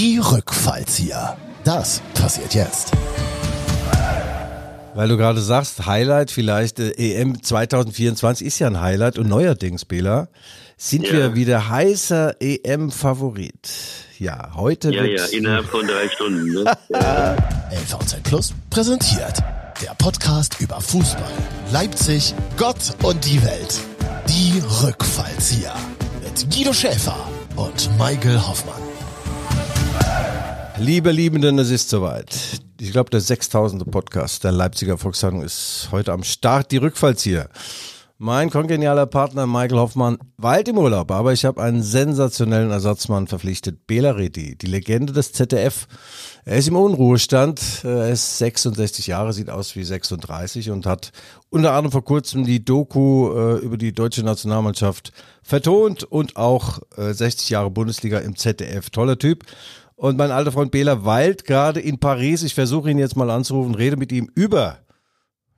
Die Rückfallzieher. Das passiert jetzt. Weil du gerade sagst, Highlight vielleicht, äh, EM 2024 ist ja ein Highlight und neuerdings, Bela, sind Ja. wir wieder heißer EM-Favorit. Ja, heute Ja, wird ja, innerhalb von drei Stunden. Ne? ja. LVZ Plus präsentiert der Podcast über Fußball, Leipzig, Gott und die Welt. Die Rückfallzieher mit Guido Schäfer und Michael Hoffmann. Liebe Liebenden, es ist soweit. Ich glaube, der 6000. Podcast der Leipziger Volkszeitung ist heute am Start. Die Rückfallzieher. Mein kongenialer Partner Michael Hoffmann weilt im Urlaub, aber ich habe einen sensationellen Ersatzmann verpflichtet. Bela Reti, die Legende des ZDF. Er ist im Unruhestand, er ist 66 Jahre, sieht aus wie 36 und hat unter anderem vor kurzem die Doku äh, über die deutsche Nationalmannschaft vertont und auch äh, 60 Jahre Bundesliga im ZDF. Toller Typ. Und mein alter Freund Bela weilt gerade in Paris. Ich versuche ihn jetzt mal anzurufen, rede mit ihm über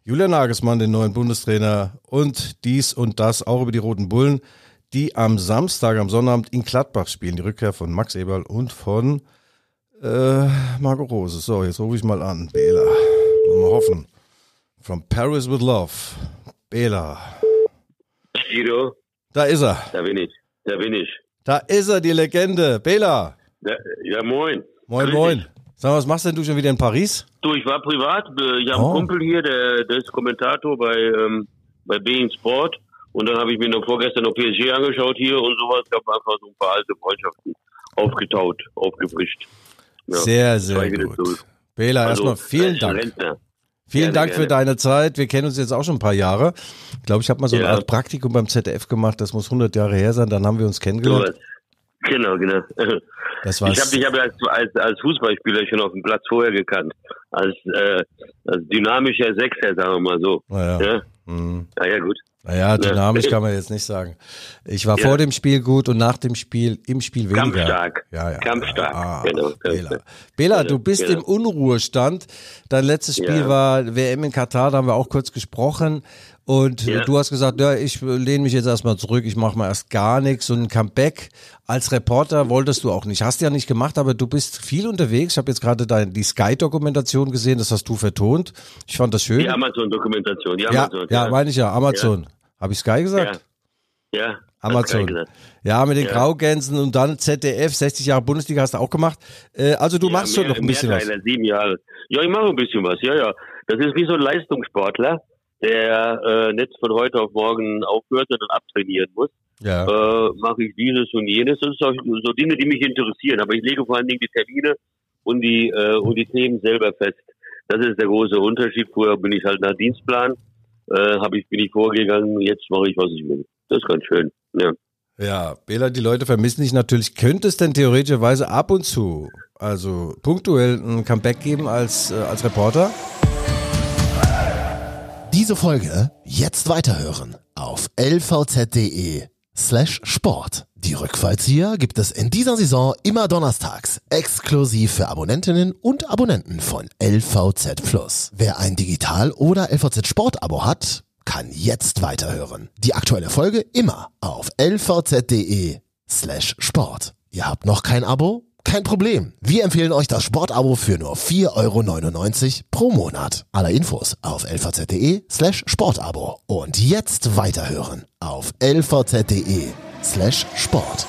Julian Nagelsmann, den neuen Bundestrainer und dies und das, auch über die Roten Bullen, die am Samstag, am Sonnabend in Gladbach spielen. Die Rückkehr von Max Eberl und von äh, Marco Rose. So, jetzt rufe ich mal an. Bela. Mal hoffen. From Paris with Love. Bela. Guido, Da ist er. da bin ich. Da bin ich. Da ist er, die Legende. Bela. Da, ja, moin. Moin, Grüß moin. Sag mal, was machst denn du schon wieder in Paris? Du, ich war privat. Ich habe Oh. einen Kumpel hier, der, der ist Kommentator bei, ähm, bei Being Sport. Und dann habe ich mir noch vorgestern noch PSG angeschaut hier und sowas. Ich habe einfach so ein paar alte Freundschaften aufgetaut, aufgefrischt. Ja. Sehr, sehr gut. Bela, Also, erstmal vielen Dank. Rentner. Vielen Gerne, Dank für gerne. deine Zeit. Wir kennen uns jetzt auch schon ein paar Jahre. Ich glaube, ich habe mal so eine Ja. Art Praktikum beim ZDF gemacht. Das muss 100 Jahre her sein. Dann haben wir uns kennengelernt. Sowas. Genau, genau. Das war Ich habe dich aber als, als, als Fußballspieler schon auf dem Platz vorher gekannt. Als, äh, als dynamischer Sechser, sagen wir mal so. naja, Ja, hm. na ja gut. naja, dynamisch kann man jetzt nicht sagen. Ich war Ja. vor dem Spiel gut und nach dem Spiel, im Spiel weniger. Kampfstark. Ja, ja. Kampfstark. Ah, Genau, Bela. Bela, du bist Genau. im Unruhestand. Dein letztes Spiel war WM in Katar, da haben wir auch kurz gesprochen. Und Ja. du hast gesagt, ja, ich lehne mich jetzt erstmal zurück, ich mache mal erst gar nichts. Und ein Comeback als Reporter wolltest du auch nicht. Hast ja nicht gemacht, aber du bist viel unterwegs. Ich habe jetzt gerade die Sky-Dokumentation gesehen, das hast du vertont. Ich fand das schön. Die Amazon-Dokumentation. Die ja, Amazon. ja, meine ich ja, Amazon. Habe ich Sky gesagt? Ja. Ja. Amazon. Ja, mit den Ja. Graugänsen und dann ZDF, 60 Jahre Bundesliga hast du auch gemacht. Äh, also du Ja, machst schon mehr- noch ein bisschen mehr was. Sieben Jahre. Ja, ich mache ein bisschen was. Ja, ja. Das ist wie so ein Leistungssportler, der äh, nicht von heute auf morgen aufhört, sondern abtrainieren muss. Ja. äh, mache ich dieses und jenes. Das sind so, so Dinge, die mich interessieren. Aber ich lege vor allen Dingen die Termine und die, äh, und die Themen selber fest. Das ist der große Unterschied. Vorher bin ich halt nach Dienstplan, äh, hab ich, bin ich vorgegangen, jetzt mache ich, was ich will. Das ist ganz schön. Ja. Ja, Bela, die Leute vermissen dich natürlich. Könnte es denn theoretischerweise ab und zu, also punktuell ein Comeback geben als, äh, als Reporter? Diese Folge jetzt weiterhören auf lvz.de slash Sport. Die Rückfallzieher gibt es in dieser Saison immer donnerstags, exklusiv für Abonnentinnen und Abonnenten von LVZ Plus. Wer ein Digital- oder LVZ Sport-Abo hat, kann jetzt weiterhören. Die aktuelle Folge immer auf lvz.de slash Sport. Ihr habt noch kein Abo? Kein Problem. Wir empfehlen euch das Sportabo für nur 4,99 Euro pro Monat. Alle Infos auf lvz.de slash Sportabo. Und jetzt weiterhören auf lvz.de slash Sport.